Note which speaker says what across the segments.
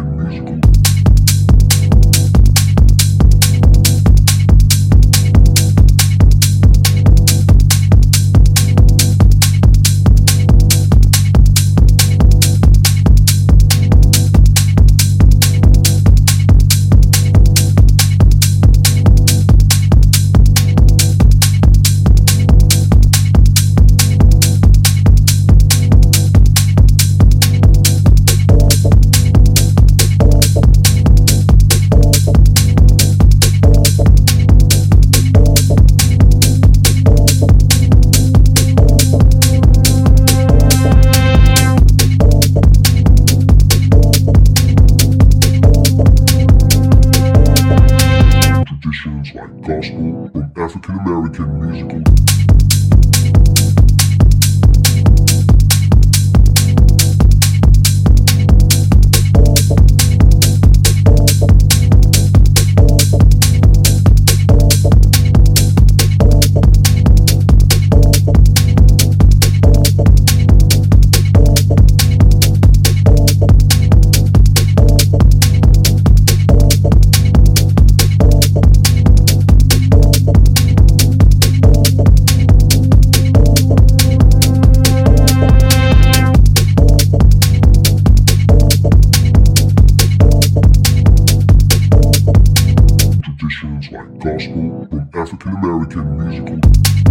Speaker 1: Christian musical. gospel from African American musical.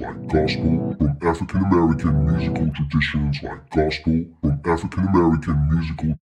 Speaker 1: like gospel from African American musical traditions like gospel from African American musical